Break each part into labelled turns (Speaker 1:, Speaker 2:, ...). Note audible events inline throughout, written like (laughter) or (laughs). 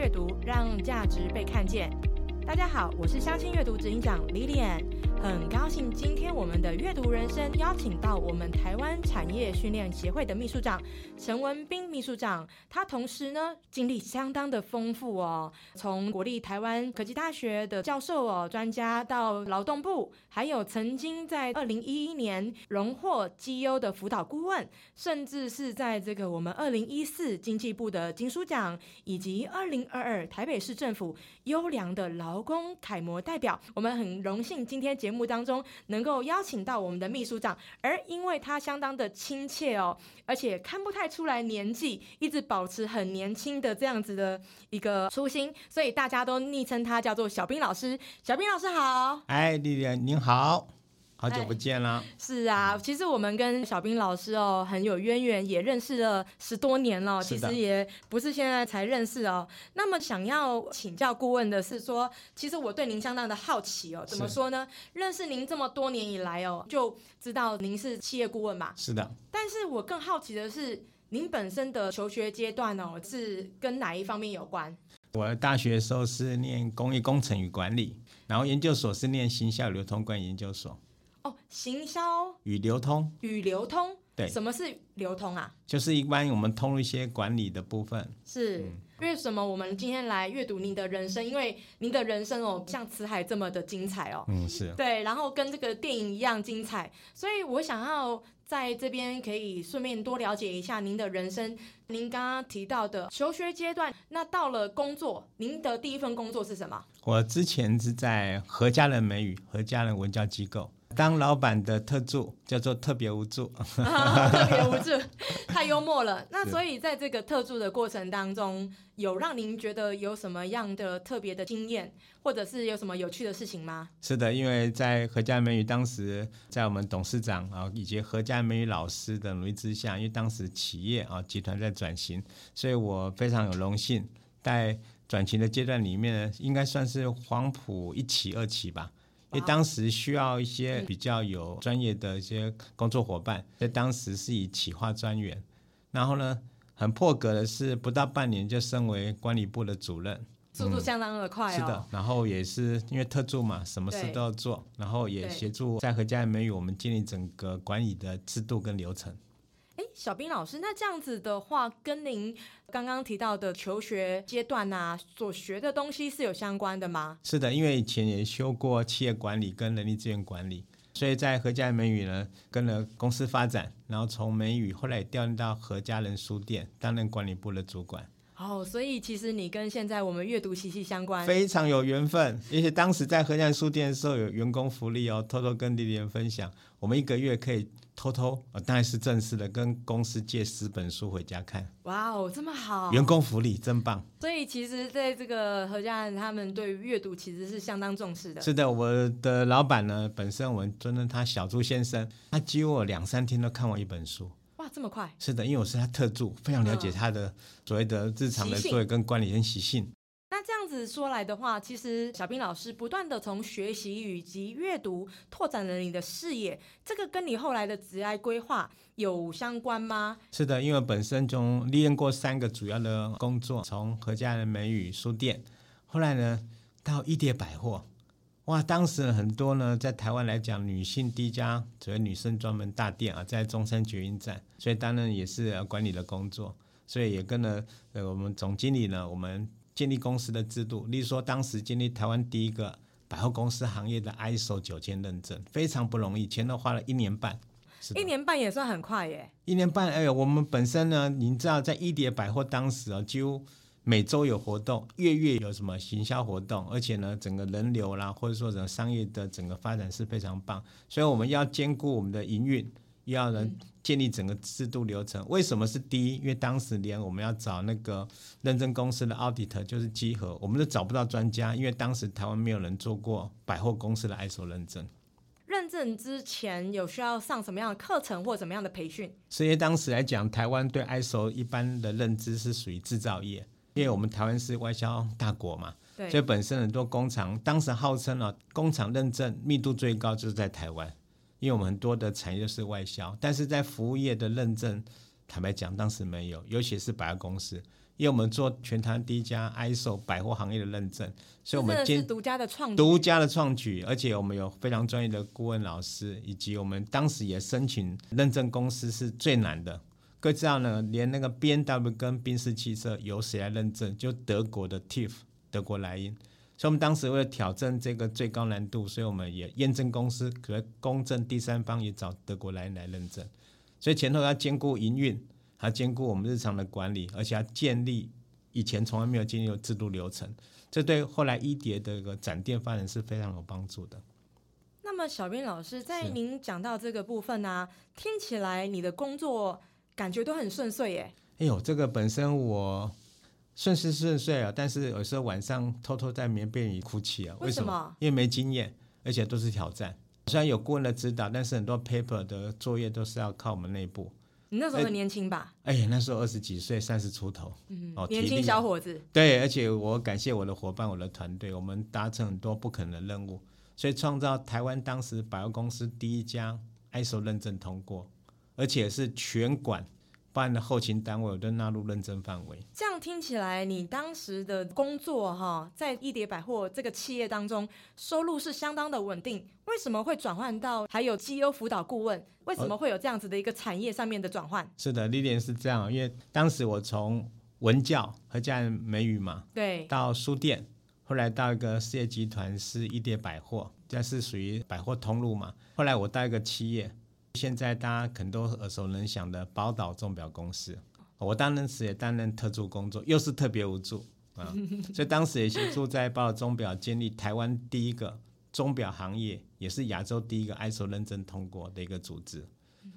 Speaker 1: 阅读，让价值被看见。大家好，我是相信阅读执行长 Lilian，很高兴今天我们的阅读人生邀请到我们台湾产业训练协会的秘书长陈文斌秘书长，他同时呢经历相当的丰富哦，从国立台湾科技大学的教授哦专家到劳动部，还有曾经在二零一一年荣获绩优的辅导顾问，甚至是在这个我们二零一四经济部的金书奖，以及二零二二台北市政府优良的劳工楷模代表，我们很荣幸今天节节目当中能够邀请到我们的秘书长，而因为他相当的亲切哦，而且看不太出来年纪，一直保持很年轻的这样子的一个初心，所以大家都昵称他叫做小兵老师。小兵老师好，
Speaker 2: 哎，丽丽您好，好久不见了。
Speaker 1: 是啊，其实我们跟小兵老师哦很有渊源，也认识了十多年了。其实也不是现在才认识哦。那么想要请教顾问的是说，其实我对您相当的好奇哦。怎么说呢？认识您这么多年以来哦，就知道您是企业顾问嘛。
Speaker 2: 是的，
Speaker 1: 但是我更好奇的是，您本身的求学阶段哦，是跟哪一方面有关？
Speaker 2: 我大学的时候是念工业工程与管理，然后研究所是念行销流通管理研究所
Speaker 1: 哦，行销
Speaker 2: 与流通，
Speaker 1: 与流通。
Speaker 2: 对
Speaker 1: 什么是流通啊？
Speaker 2: 就是一般我们通一些管理的部分。
Speaker 1: 是、为什么我们今天来阅读您的人生？因为您的人生哦，像辞海这么的精彩哦。
Speaker 2: 嗯，是
Speaker 1: 对，然后跟这个电影一样精彩，所以我想要在这边可以顺便多了解一下您的人生。您刚刚提到的求学阶段，那到了工作，您的第一份工作是什么？
Speaker 2: 我之前是在何家人美语何家人文教机构当老板的特助，叫做特别无助。(laughs)
Speaker 1: 特别无助，(laughs) 太幽默了。那所以在这个特助的过程当中，有让您觉得有什么样的特别的经验，或者是有什么有趣的事情吗？
Speaker 2: 是的，因为在何家美语当时在我们董事长啊以及何家美语老师的努力之下，因为当时企业啊集团在转型，所以我非常有荣幸在转型的阶段里面呢，应该算是黄埔一期二期吧。因为当时需要一些比较有专业的一些工作伙伴，在当时是以企划专员，然后呢，很破格的是不到半年就升为管理部的主任，
Speaker 1: 速度相当的快哦。
Speaker 2: 是的，然后也是因为特助嘛，什么事都要做，然后也
Speaker 1: 对
Speaker 2: 协助在何家美语我们建立整个管理的制度跟流程。
Speaker 1: 哎，小兵老师，那这样子的话，跟您刚刚提到的求学阶段呐，所学的东西是有相关的吗？
Speaker 2: 是的，因为以前也修过企业管理跟人力资源管理，所以在何家美语呢跟了公司发展，然后从美语后来调任到何家人书店担任管理部的主管，
Speaker 1: 哦，所以其实你跟现在我们阅读息息相关。
Speaker 2: 非常有缘分。而且当时在何家人书店的时候有员工福利哦，偷偷跟丽丽分享，我们一个月可以偷偷，呃、当然是正式的，跟公司借十本书回家看。
Speaker 1: 哇哦，这么好！
Speaker 2: 员工福利真棒。
Speaker 1: 所以其实在这个何家人他们对于阅读其实是相当重视的。
Speaker 2: 是的，我的老板呢，本身我们尊称他小朱先生，他几乎我两三天都看完一本书。
Speaker 1: 哇，这么快！
Speaker 2: 是的，因为我是他特助，非常了解
Speaker 1: 嗯
Speaker 2: 他的所谓的日常的作为跟管理跟习性。
Speaker 1: 那这样子说来的话，其实小兵老师不断的从学习以及阅读拓展了你的视野，这个跟你后来的职业规划有相关吗？
Speaker 2: 是的，因为本身中历练过三个主要的工作，从何家人美语书店，后来呢到一叠百货。哇，当时很多呢，在台湾来讲，女性第一家所谓女生专门大店啊，在中山捷运站，所以当然也是呃管理的工作，所以也跟了呃我们总经理呢，我们建立公司的制度，例如说当时建立台湾第一个百货公司行业的 ISO 九千认证，非常不容易，前头花了一年半。是
Speaker 1: 一年半也算很快耶。
Speaker 2: 一年半，哎呦，我们本身呢，您知道，在一叠百货当时啊，几乎每周有活动，月月有什么行销活动，而且呢，整个人流啦，或者说整个商业的整个发展是非常棒，所以我们要兼顾我们的营运，又要能建立整个制度流程。为什么是第一？因为当时连我们要找那个认证公司的 auditor 就是稽核，我们都找不到专家，因为当时台湾没有人做过百货公司的 ISO 认证。
Speaker 1: 认证之前有需要上什么样的课程或怎么样的培训？
Speaker 2: 所以当时来讲，台湾对 ISO 一般的认知是属于制造业，因为我们台湾是外销大国嘛，所以，本身很多工厂，当时号称啊，工厂认证密度最高就是在台湾，因为我们很多的产业是外销，但是在服务业的认证，坦白讲，当时没有，尤其是百货公司，因为我们做全台第一家 ISO 百货行业的认证，所以我们兼
Speaker 1: 真的是独家的创
Speaker 2: 独家的创举，而且我们有非常专业的顾问老师，以及我们当时也申请认证公司是最难的。各位知道呢，连那个 B N W 跟宾士汽车由谁来认证？就德国的 TIF 德国莱茵。所以我们当时为了挑战这个最高难度，所以我们也验证公司，可公证第三方也找德国莱茵来认证。所以前头要兼顾营运，还要兼顾我们日常的管理，而且要建立以前从来没有建立的制度流程。这对后来一蝶的一个展店发展是非常有帮助的。
Speaker 1: 那么，小兵老师，在您讲到这个部分呢、听起来你的工作感觉都很顺遂耶。
Speaker 2: 哎呦，这个本身我顺是顺遂啊，但是有时候晚上偷偷在棉被里哭泣啊。
Speaker 1: 为什么？
Speaker 2: 因为没经验，而且都是挑战。虽然有顾问的指导，但是很多 paper 的作业都是要靠我们内部。
Speaker 1: 你那时候很年轻吧？
Speaker 2: 哎呀，那时候二十几岁，三十出头，
Speaker 1: 嗯，
Speaker 2: 哦
Speaker 1: 年轻小伙子。
Speaker 2: 对，而且我感谢我的伙伴，我的团队，我们达成很多不可能的任务，所以创造台湾当时百货公司第一家 ISO 认证通过，而且是全馆，包含的后勤单位我都纳入认证范围。
Speaker 1: 这样听起来，你当时的工作哈，在一叠百货这个企业当中，收入是相当的稳定。为什么会转换到还有绩优辅导顾问？为什么会有这样子的一个产业上面的转换？
Speaker 2: 是的，历练是这样，因为当时我从文教和家人美语嘛，
Speaker 1: 对，
Speaker 2: 到书店，后来到一个事业集团是一叠百货，这是属于百货通路嘛。后来我到一个企业，现在大家可能都耳熟能详的宝岛钟表公司，我当时也担任特助工作，又是特别无助啊，(laughs) 所以当时也协助在宝岛钟表建立台湾第一个钟表行业，也是亚洲第一个 ISO 认证通过的一个组织。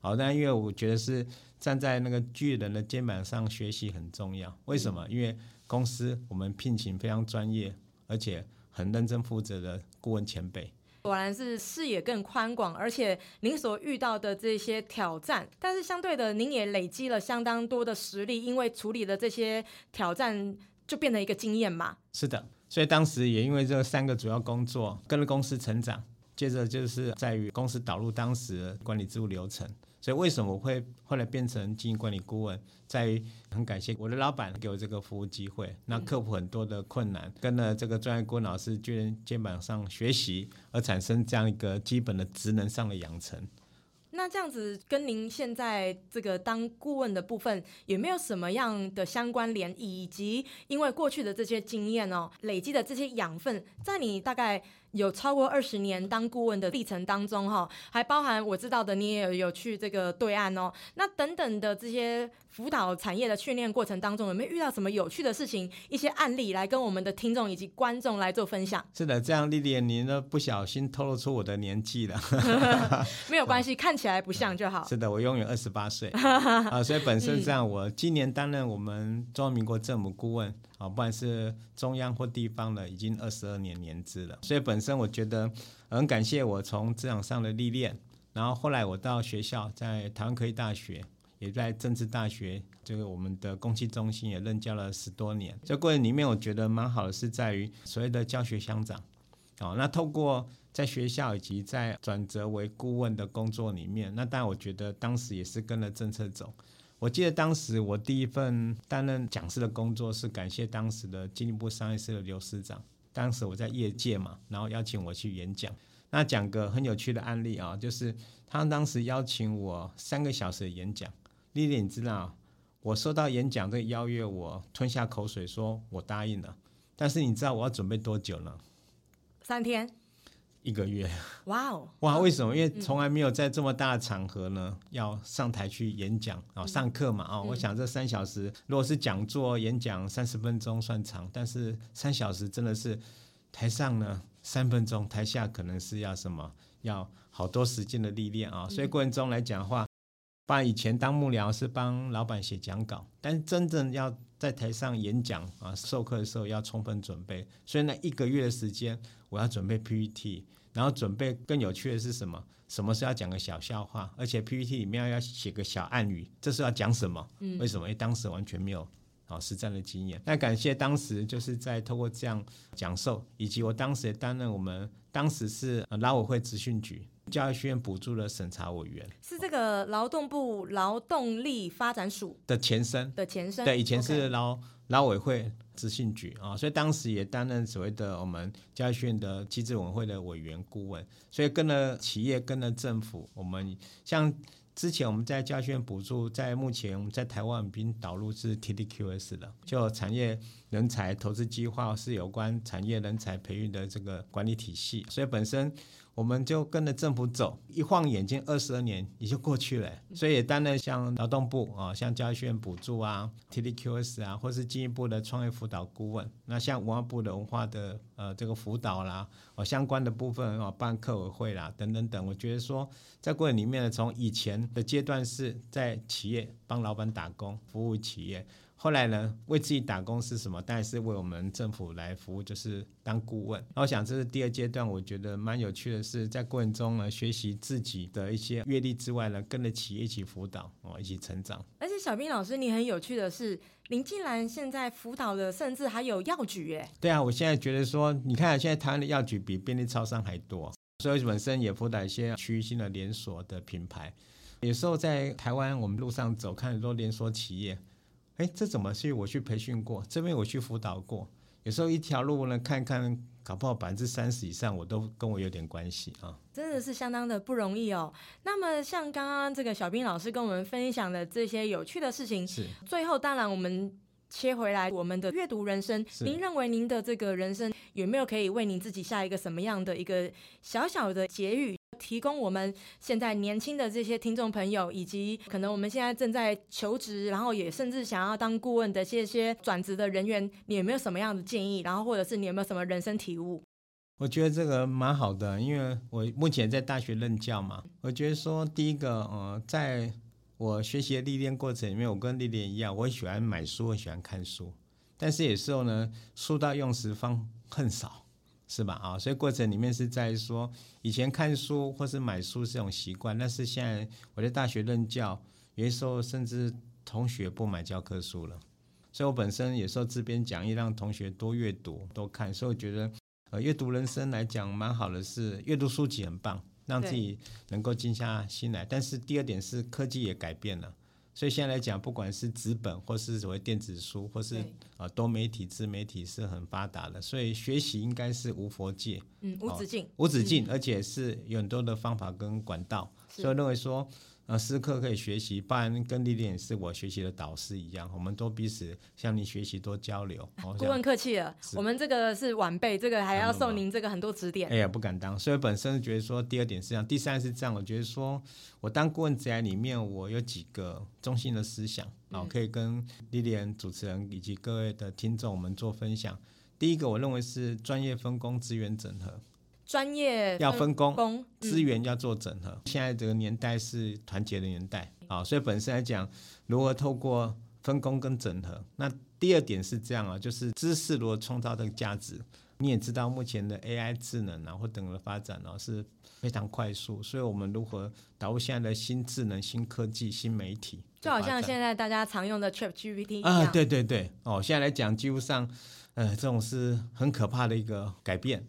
Speaker 2: 好，但因为我觉得是站在那个巨人的肩膀上学习很重要。为什么？因为公司我们聘请非常专业而且很认真负责的顾问前辈。
Speaker 1: 果然是视野更宽广，而且您所遇到的这些挑战，但是相对的，您也累积了相当多的实力，因为处理的这些挑战就变成一个经验嘛。
Speaker 2: 是的，所以当时也因为这三个主要工作，跟着公司成长。接着就是在于公司导入当时管理制度流程。所以为什么我会后来变成经营管理顾问，在很感谢我的老板给我这个服务机会，那克服很多的困难，跟了这个专业顾问老师巨人肩膀上学习，而产生这样一个基本的职能上的养成。
Speaker 1: 那这样子跟您现在这个当顾问的部分有没有什么样的相关联？以及因为过去的这些经验哦，累积的这些养分，在你大概有超过二十年当顾问的历程当中哈、还包含我知道的，你也有有去这个对岸哦，那等等的这些辅导产业的训练过程当中，有没有遇到什么有趣的事情、一些案例来跟我们的听众以及观众来做分享？
Speaker 2: 是的，这样丽丽，您都不小心透露出我的年纪了。(laughs)
Speaker 1: 没有关系，看起来不像就好。(laughs)
Speaker 2: 是的，我永远二十八岁 (laughs) 啊，所以本身这样，我今年担任我们中华民国政府顾问啊，不管是中央或地方的，已经二十二年年资了。所以本身我觉得很感谢我从职场上的历练，然后后来我到学校，在台湾科技大学，也在政治大学这个我们的公器中心也任教了十多年。这过程里面，我觉得蛮好的是在于所谓的教学相长。哦，那透过在学校以及在转折为顾问的工作里面，那当然我觉得当时也是跟着政策走。我记得当时我第一份担任讲师的工作是感谢当时的经济部商业司的刘司长，当时我在业界嘛，然后邀请我去演讲。那讲个很有趣的案例啊，就是他当时邀请我三个小时的演讲。丽丽，你知道我收到演讲这个邀约，我吞下口水说我答应了。但是你知道我要准备多久呢？
Speaker 1: 三天，
Speaker 2: 一个月。
Speaker 1: 哇哦，(laughs)
Speaker 2: 哇，为什么？因为从来没有在这么大的场合呢，要上台去演讲啊、上课嘛啊、我想这三小时，如果是讲座演讲三十分钟算长，但是三小时真的是台上呢三分钟，台下可能是要什么？要好多时间的历练啊、所以过程中来讲的话，把以前当幕僚是帮老板写讲稿，但是真正要在台上演讲啊授课的时候要充分准备，所以那一个月的时间我要准备 PPT。然后准备更有趣的是什么？什么是要讲个小笑话，而且 PPT 里面要写个小暗语，这是要讲什么？为什么？因为当时完全没有啊实战的经验。那感谢当时就是在透过这样讲授，以及我当时也担任我们当时是呃劳委会执训局教育学院补助的审查委员，
Speaker 1: 是这个劳动部劳动力发展署
Speaker 2: 的前身
Speaker 1: 的前身。
Speaker 2: 对，以前是劳劳委会执行局啊，所以当时也担任所谓的我们教育学院的机制委员会的委员顾问，所以跟了企业，跟了政府，我们像。之前我们在教训补助，在目前我们在台湾已经导入是 TDQS 了，就产业人才投资计划是有关产业人才培育的这个管理体系，所以本身。我们就跟着政府走，一晃眼睛二十二年也就过去了，所以也担任像劳动部啊，像教育学院补助啊、TDQS 啊，或是进一步的创业辅导顾问。那像文化部的文化的呃这个辅导啦，哦相关的部分哦办课委会啦等等等。我觉得说在过程里面呢，从以前的阶段是在企业帮老板打工，服务企业。后来呢，为自己打工是什么？当然是为我们政府来服务，就是当顾问。然后想这是第二阶段，我觉得蛮有趣的是，在过程中呢，学习自己的一些阅历之外呢，跟着企业一起辅导哦，一起成长。
Speaker 1: 而且小兵老师，你很有趣的是，林静兰现在辅导的甚至还有药局耶。
Speaker 2: 对啊，我现在觉得说，你看现在台湾的药局比便利超商还多，所以本身也辅导一些区域性的连锁的品牌。有时候在台湾，我们路上走，看很多连锁企业。哎，这怎么去我去培训过？这边我去辅导过。有时候一条路呢，看看搞不好百分之三十以上，我都跟我有点关系啊。
Speaker 1: 真的是相当的不容易哦。那么像刚刚这个小兵老师跟我们分享的这些有趣的事情，
Speaker 2: 是
Speaker 1: 最后当然我们切回来我们的阅读人生。您认为您的这个人生有没有可以为您自己下一个什么样的一个小小的结语？提供我们现在年轻的这些听众朋友，以及可能我们现在正在求职，然后也甚至想要当顾问的这些转职的人员，你有没有什么样的建议？然后或者是你有没有什么人生体悟？
Speaker 2: 我觉得这个蛮好的，因为我目前在大学任教嘛。我觉得说，第一个，呃，在我学习的历练过程里面，我跟历练一样，我喜欢买书，很喜欢看书，但是有时候呢，书到用时方恨少。是吧？啊，所以过程里面是在说，以前看书或是买书是一种习惯，但是现在我在大学任教，有些时候甚至同学不买教科书了，所以我本身有时候自编讲义，让同学多阅读、多看，所以我觉得，呃，阅读人生来讲蛮好的，是阅读书籍很棒，让自己能够静下心来。但是第二点是科技也改变了。所以现在来讲，不管是纸本或是所谓电子书，或是啊多媒体、自媒体是很发达的，所以学习应该是无佛界，
Speaker 1: 嗯，无止境，
Speaker 2: 无止境，而且是有很多的方法跟管道，所以认为说。呃，时刻可以学习，不然跟丽丽也是我学习的导师一样，我们都彼此向你学习，多交流。
Speaker 1: 顾问客气了，我们这个是晚辈，这个还要送您这个很多指点。
Speaker 2: 哎呀，不敢当，所以本身觉得说，第二点是这样，第三是这样，我觉得说我当顾问职涯里面，我有几个中心的思想然后，可以跟丽丽主持人以及各位的听众我们做分享。第一个，我认为是专业分工、资源整合。
Speaker 1: 专业
Speaker 2: 要分工，资源要做整合。现在这个年代是团结的年代啊，所以本身来讲，如何透过分工跟整合。那第二点是这样啊，就是知识如何创造这个价值。你也知道，目前的 AI 智能啊或等的发展啊是非常快速，所以我们如何导入现在的新智能、新科技、新媒体，
Speaker 1: 就好像现在大家常用的 ChatGPT
Speaker 2: 啊，对对对，哦，现在来讲，几乎上，呃，这种是很可怕的一个改变。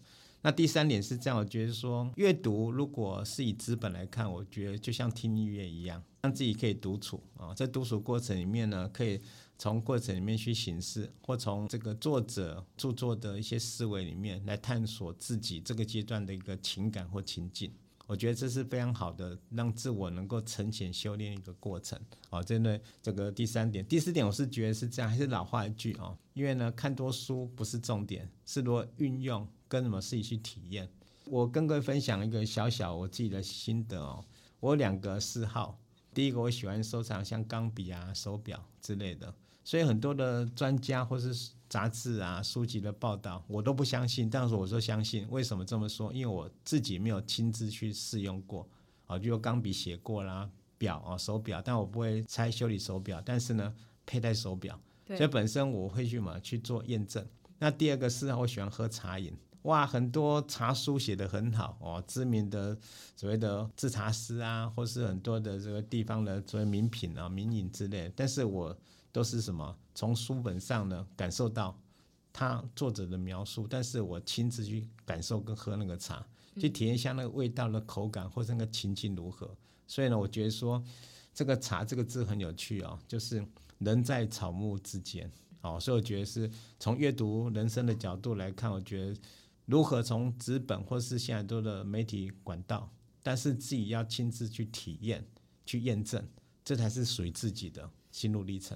Speaker 2: 那第三点是这样，我觉得说阅读如果是以资本来看，我觉得就像听音乐一样，让自己可以独处啊，在独处过程里面呢，可以从过程里面去形式，或从这个作者著作的一些思维里面来探索自己这个阶段的一个情感或情境。我觉得这是非常好的，让自我能够沉潜修炼一个过程啊。针对这个第三点，第四点，我是觉得是这样，还是老话一句啊，因为呢，看多书不是重点，是如何运用。跟什么自己去体验？我跟各位分享一个小小我自己的心得哦。我有两个嗜好，第一个我喜欢收藏像钢笔啊、手表之类的，所以很多的专家或是杂志啊、书籍的报道，我都不相信。但是我说相信，为什么这么说？因为我自己没有亲自去试用过啊，就钢笔写过啦，表啊、手表，但我不会拆修理手表，但是呢，佩戴手表，所以本身我会去嘛去做验证。那第二个是我喜欢喝茶饮。哇，很多茶书写的很好哦，知名的所谓的制茶师啊，或是很多的这个地方的所谓名品啊、名饮之类。但是我都是什么？从书本上呢感受到他作者的描述，但是我亲自去感受跟喝那个茶，去体验一下那个味道的口感或者那个情境如何。所以呢，我觉得说这个“茶”这个字很有趣哦，就是人在草木之间哦，所以我觉得是从阅读人生的角度来看，我觉得如何从资本或是现在多的媒体管道，但是自己要亲自去体验、去验证，这才是属于自己的心路历程。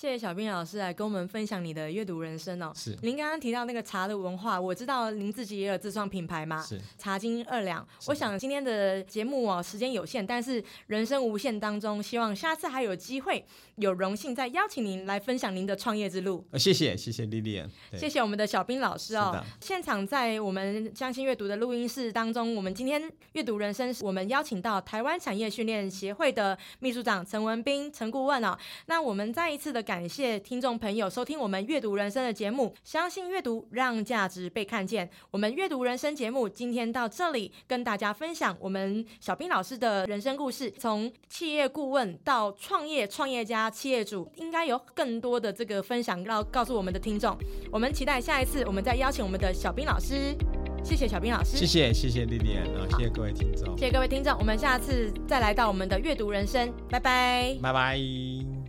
Speaker 1: 谢谢小兵老师来跟我们分享你的阅读人生哦。
Speaker 2: 是，
Speaker 1: 您刚刚提到那个茶的文化，我知道您自己也有自创品牌嘛？
Speaker 2: 是，
Speaker 1: 茶金二两。我想今天的节目哦，时间有限，但是人生无限当中，希望下次还有机会，有荣幸再邀请您来分享您的创业之路。
Speaker 2: 呃，谢谢，谢谢丽丽，
Speaker 1: 谢谢我们的小兵老师哦。现场在我们相信阅读的录音室当中，我们今天阅读人生，我们邀请到台湾产业训练协会的秘书长陈文斌陈顾问哦。那我们再一次的感谢听众。朋友收听我们阅读人生的节目，相信阅读让价值被看见。我们阅读人生节目今天到这里，跟大家分享我们小兵老师的人生故事，从企业顾问到创业创业家、企业主，应该有更多的这个分享要告诉我们的听众。我们期待下一次，我们再邀请我们的小兵老师。谢谢小兵老师，
Speaker 2: 谢谢谢谢丽丽啊，谢谢各位听众，
Speaker 1: 谢谢各位听众，我们下次再来到我们的阅读人生，拜拜，
Speaker 2: 拜拜。